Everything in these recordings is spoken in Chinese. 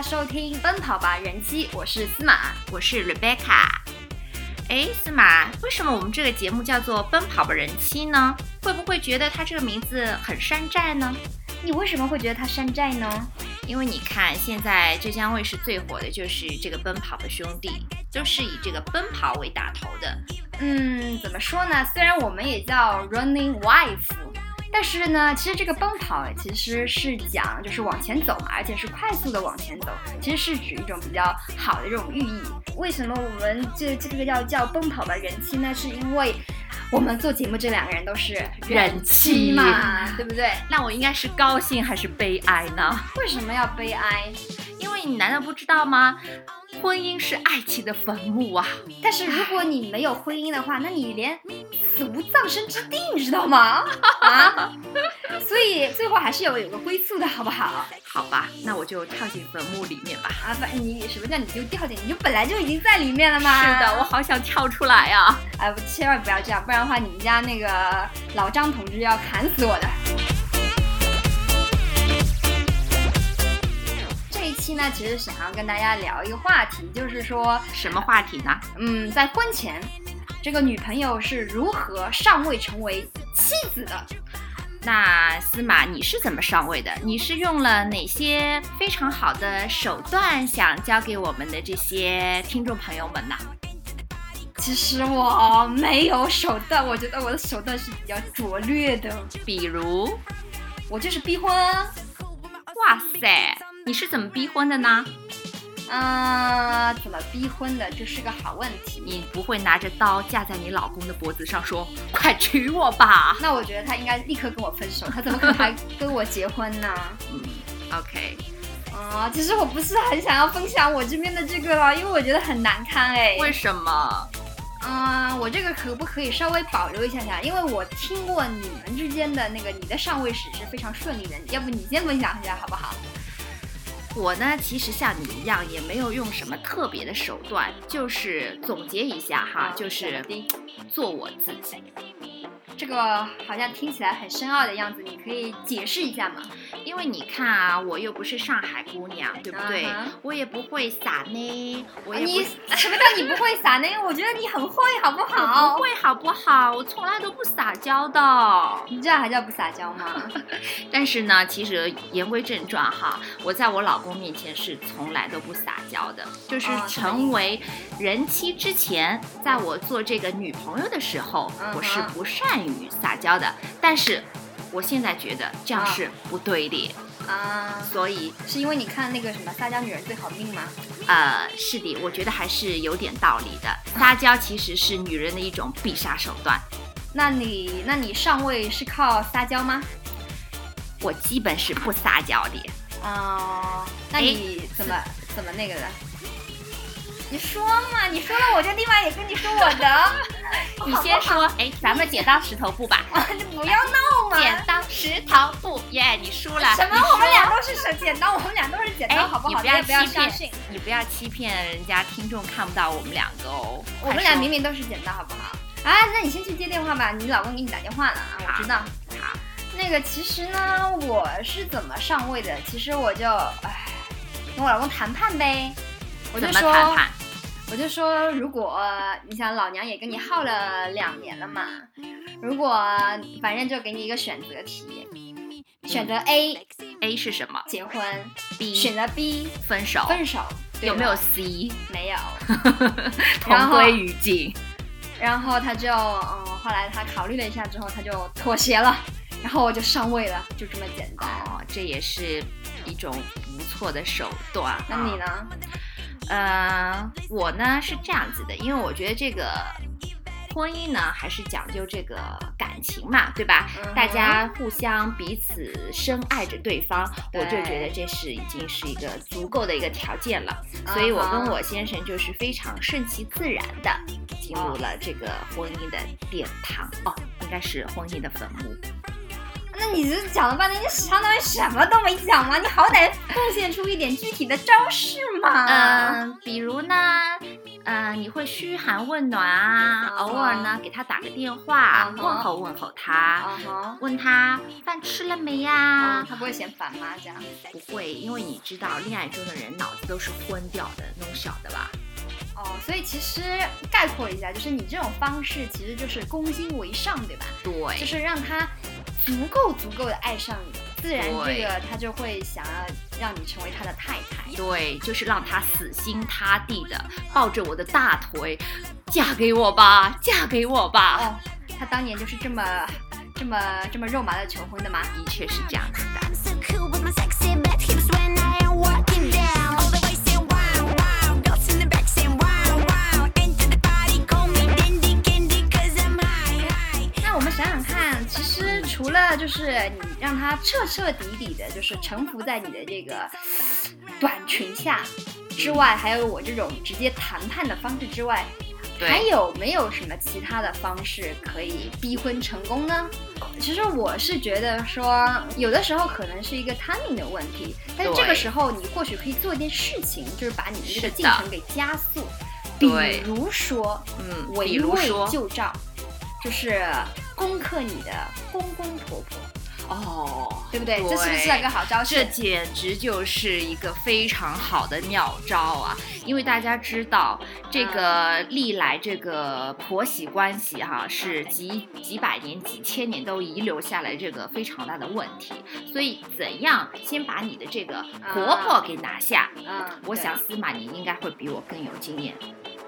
家收听《奔跑吧人妻》，我是司马，我是 Rebecca。哎，司马，为什么我们这个节目叫做《奔跑吧人妻》呢？会不会觉得它这个名字很山寨呢？你为什么会觉得它山寨呢？因为你看，现在浙江卫视最火的就是这个《奔跑吧兄弟》，都是以这个奔跑为打头的。嗯，怎么说呢？虽然我们也叫 Running Wife。但是呢，其实这个奔跑其实是讲就是往前走嘛，而且是快速的往前走，其实是指一种比较好的这种寓意。为什么我们这这个叫叫奔跑吧人妻呢？是因为我们做节目这两个人都是人妻嘛，对不对？那我应该是高兴还是悲哀呢？为什么要悲哀？因为你难道不知道吗？婚姻是爱情的坟墓啊！但是如果你没有婚姻的话，那你连死无葬身之地，你知道吗？啊！所以最后还是要有个归宿的，好不好？好吧，那我就跳进坟墓里面吧。啊，不，你什么叫你就掉进？你就本来就已经在里面了吗？是的，我好想跳出来呀！哎，千万不要这样，不然的话，你们家那个老张同志要砍死我的。这一期呢，其实想要跟大家聊一个话题，就是说什么话题呢？嗯，在婚前，这个女朋友是如何上位成为妻子的？那司马，你是怎么上位的？你是用了哪些非常好的手段，想教给我们的这些听众朋友们呢？其实我没有手段，我觉得我的手段是比较拙劣的。比如，我就是逼婚啊！哇塞！你是怎么逼婚的呢？啊，怎么逼婚的？这是个好问题。你不会拿着刀架在你老公的脖子上说“快娶我吧”？那我觉得他应该立刻跟我分手。他怎么可能还跟我结婚呢？嗯，OK。啊，其实我不是很想要分享我这边的这个了，因为我觉得很难堪哎。为什么？嗯，我这个可不可以稍微保留一下下？因为我听过你们之间的那个你的上位史是非常顺利的，要不你先分享一下好不好？我呢，其实像你一样，也没有用什么特别的手段，就是总结一下哈，就是做我自己。这个好像听起来很深奥的样子，你可以解释一下吗？因为你看啊，我又不是上海姑娘，对不对？我也不会撒呢。我你 什么叫你不会撒呢？我觉得你很会，好不好？不会好不好？我从来都不撒娇的。你这样还叫不撒娇吗？但是呢，其实言归正传哈，我在我老公面前是从来都不撒娇的。就是成为人妻之前，在我做这个女朋友的时候，我是不善于。撒娇的，但是我现在觉得这样是不对的啊，所以是因为你看那个什么撒娇女人最好命吗？呃，是的，我觉得还是有点道理的。撒娇其实是女人的一种必杀手段。那你那你上位是靠撒娇吗？我基本是不撒娇的。哦，那你怎么怎么那个的？你说嘛，你说了我就立马也跟你说我的。你先说，哎，咱们剪刀石头布吧。你不要闹嘛！剪刀石头布，耶，你输了。什么？我们俩都是什剪刀？我们俩都是剪刀，好不好？你不要不要你不要欺骗人家听众看不到我们两个哦。我们俩明明都是剪刀，好不好？啊，那你先去接电话吧，你老公给你打电话了啊，我知道。好，那个其实呢，我是怎么上位的？其实我就唉，跟我老公谈判呗。我就说。谈判？我就说，如果你想老娘也跟你耗了两年了嘛，如果反正就给你一个选择题，选择 A，A 是什么？结婚。B 选择 B，分手。分手。有没有 C？没有。同归于尽。然后他就，嗯，后来他考虑了一下之后，他就妥协了，然后我就上位了，就这么简单。哦，这也是一种不错的手段。那你呢？呃，我呢是这样子的，因为我觉得这个婚姻呢还是讲究这个感情嘛，对吧？大家互相彼此深爱着对方，我就觉得这是已经是一个足够的一个条件了。所以我跟我先生就是非常顺其自然的进入了这个婚姻的殿堂哦，应该是婚姻的坟墓。那你这讲了半天，你相当于什么都没讲吗？你好歹贡献出一点具体的招式嘛。嗯，比如呢，呃，你会嘘寒问暖啊，偶尔呢给他打个电话，问候问候他，问他饭吃了没呀？他不会嫌烦吗？这样不会，因为你知道恋爱中的人脑子都是昏掉的，那种小的吧？哦，所以其实概括一下，就是你这种方式其实就是攻心为上，对吧？对，就是让他足够足够的爱上你，自然这个他就会想要让你成为他的太太。对，就是让他死心塌地的抱着我的大腿，嫁给我吧，嫁给我吧。哦，他当年就是这么这么这么肉麻的求婚的吗？的确是这样子的。除了就是你让他彻彻底底的，就是臣服在你的这个短裙下之外，还有我这种直接谈判的方式之外，还有没有什么其他的方式可以逼婚成功呢？其实我是觉得说，有的时候可能是一个 timing 的问题，但是这个时候你或许可以做一件事情，就是把你的这个进程给加速，比如说，嗯，围魏救赵。就是攻克你的公公婆婆哦，对不对？这是不是一个好招式？这简直就是一个非常好的妙招啊！因为大家知道，这个历来这个婆媳关系哈，是几几百年、几千年都遗留下来这个非常大的问题。所以，怎样先把你的这个婆婆给拿下？嗯，我想司马你应该会比我更有经验。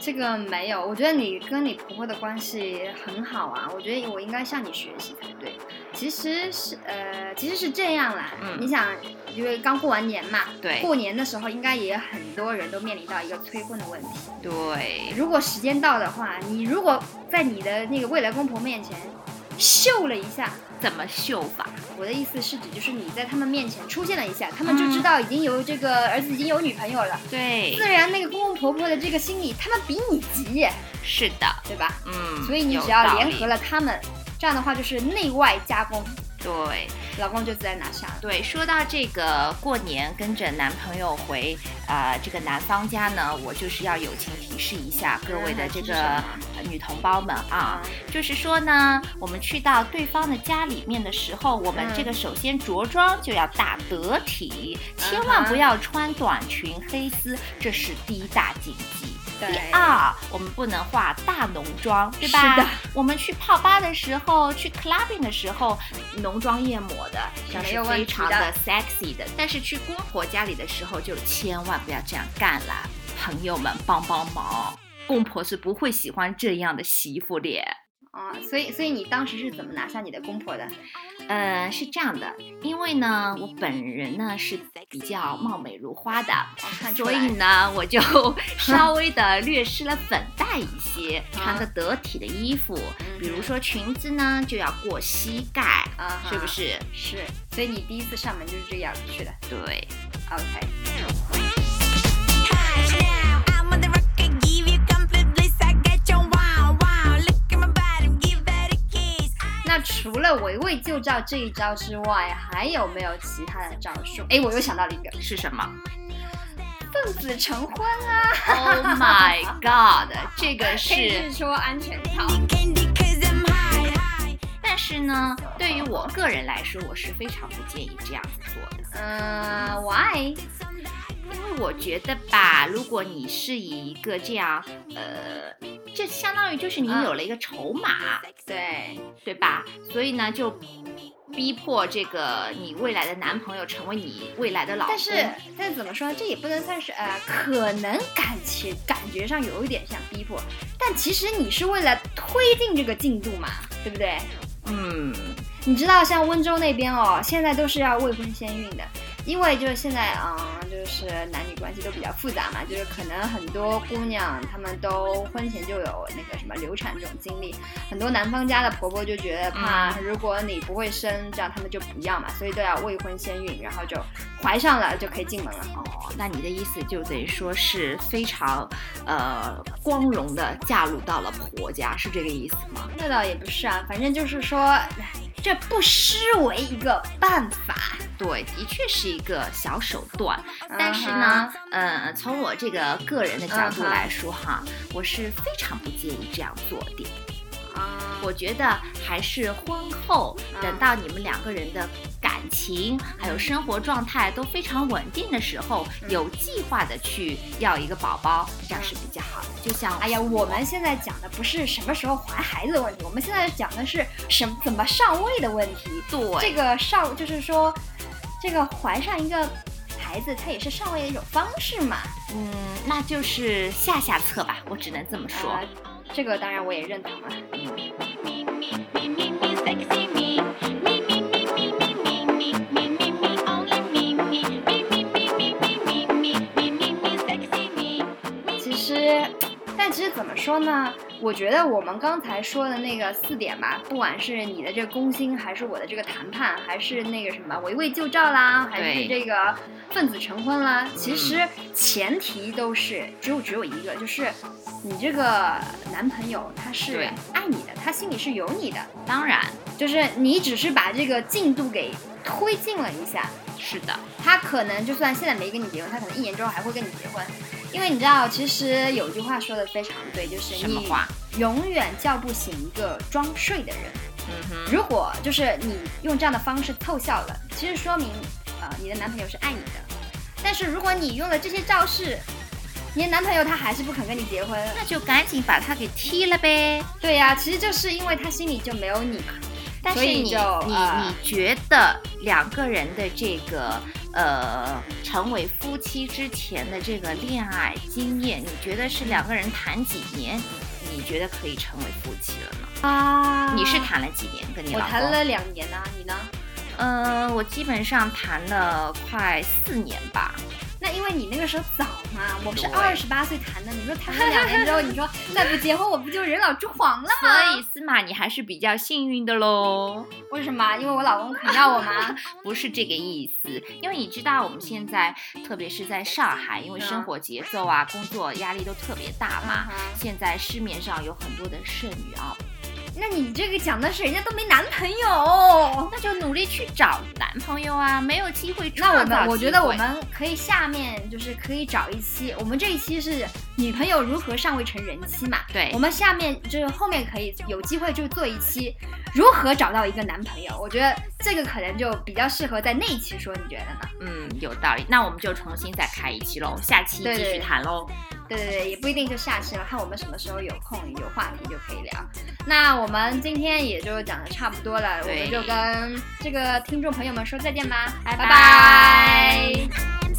这个没有，我觉得你跟你婆婆的关系很好啊，我觉得我应该向你学习才对。其实是呃，其实是这样啦，嗯你想，因为刚过完年嘛，对，过年的时候应该也很多人都面临到一个催婚的问题。对，如果时间到的话，你如果在你的那个未来公婆面前。秀了一下，怎么秀法？我的意思是指，就是你在他们面前出现了一下，他们就知道已经有这个儿子已经有女朋友了。对，自然那个公公婆婆的这个心理，他们比你急。是的，对吧？嗯。所以你只要联合了他们，这样的话就是内外夹攻。对，老公就自然拿下了。对，说到这个过年跟着男朋友回啊这个男方家呢，我就是要友情提示一下各位的这个女同胞们啊，就是说呢，我们去到对方的家里面的时候，我们这个首先着装就要大得体，千万不要穿短裙黑丝，这是第一大禁忌。第二，我们不能化大浓妆，对吧？是的。我们去泡吧的时候，去 clubbing 的时候，浓妆艳抹的，这是非常的 sexy 的。但是去公婆家里的时候，就千万不要这样干了。朋友们，帮帮忙，公婆是不会喜欢这样的媳妇脸。啊，所以，所以你当时是怎么拿下你的公婆的？呃，是这样的，因为呢，我本人呢是比较貌美如花的，所以呢，我就 稍微的略施了粉黛一些，穿个得体的衣服，比如说裙子呢就要过膝盖，是不是？是，所以你第一次上门就是这样去的。对，OK。除了围魏救赵这一招之外，还有没有其他的招数？哎，我又想到了一个，是什么？奉子成婚啊！Oh my god，这个是说安全套。但是呢，对于我个人来说，我是非常不建议这样子做的。嗯，Why？因为我觉得吧，如果你是以一个这样，呃，这相当于就是你有了一个筹码，对对吧？所以呢，就逼迫这个你未来的男朋友成为你未来的老公。但是，但是怎么说呢？这也不能算是呃，可能感情感觉上有一点像逼迫，但其实你是为了推进这个进度嘛，对不对？嗯，你知道像温州那边哦，现在都是要未婚先孕的。因为就是现在啊，就是男女关系都比较复杂嘛，就是可能很多姑娘她们都婚前就有那个什么流产这种经历，很多男方家的婆婆就觉得怕，如果你不会生，这样他们就不要嘛，所以都要未婚先孕，然后就怀上了就可以进门了。哦，那你的意思就等于说是非常呃光荣的嫁入到了婆家，是这个意思吗？那倒也不是啊，反正就是说。这不失为一个办法。对，的确是一个小手段。嗯但是呢，呃，从我这个个人的角度来说哈，我是非常不建议这样做的。啊，我觉得还是婚后，嗯等到你们两个人的感情还有生活状态都非常稳定的时候，嗯有计划的去要一个宝宝，这样是比较好的。就像哎呀，我们现在讲的不是什么时候怀孩子的问题，我们现在讲的是什么怎么上位的问题。对这个上就是说，这个怀上一个孩子，它也是上位的一种方式嘛。嗯，那就是下下策吧，我只能这么说。呃，这个当然我也认同啊。怎么说呢？我觉得我们刚才说的那个四点吧，不管是你的这个攻心，还是我的这个谈判，还是那个什么围魏救赵啦，还是这个奉子成婚啦，其实前提都是只有只有一个，就是你这个男朋友他是爱你的，他心里是有你的，当然就是你只是把这个进度给推进了一下，是的，他可能就算现在没跟你结婚，他可能一年之后还会跟你结婚，因为你知道，其实有句话说的非常对，就是你？永远叫不醒一个装睡的人。嗯哼，如果就是你用这样的方式凑效了，其实说明呃你的男朋友是爱你的。但是如果你用了这些招式，你的男朋友他还是不肯跟你结婚，那就赶紧把他给踢了呗。对呀、其实就是因为他心里就没有你嘛。但是你所以就你呃你觉得两个人的这个呃成为夫妻之前的这个恋爱经验，你觉得是两个人谈几年，你你觉得可以成为夫妻了呢？啊你是谈了几年跟你我老公？谈了两年呢、你呢？呃，我基本上谈了快四年吧。那因为你那个时候早嘛，我们是对二十八岁谈的，你说谈了两年之后，你说 再不结婚，我不就人老珠黄了吗所？以司马，你还是比较幸运的喽。为什么？因为我老公肯要我吗？不是这个意思，因为你知道我们现在，特别是在上海，因为生活节奏啊、工作压力都特别大嘛。嗯现在市面上有很多的剩女啊，那你这个讲的是人家都没男朋友。那就努力去找男朋友啊，没有机会那我们，我觉得我们可以下面就是可以找一期，我们这一期是女朋友如何尚未成人妻嘛，对我们下面就是后面可以有机会就做一期如何找到一个男朋友，我觉得这个可能就比较适合在那一期说，你觉得呢？嗯有道理。那我们就重新再开一期喽，下期继续对对对谈喽。对对对，也不一定就下期了，看我们什么时候有空有话题就可以聊。那我们今天也就讲的差不多了，我们就跟这个听众朋友们说再见吧，拜拜。拜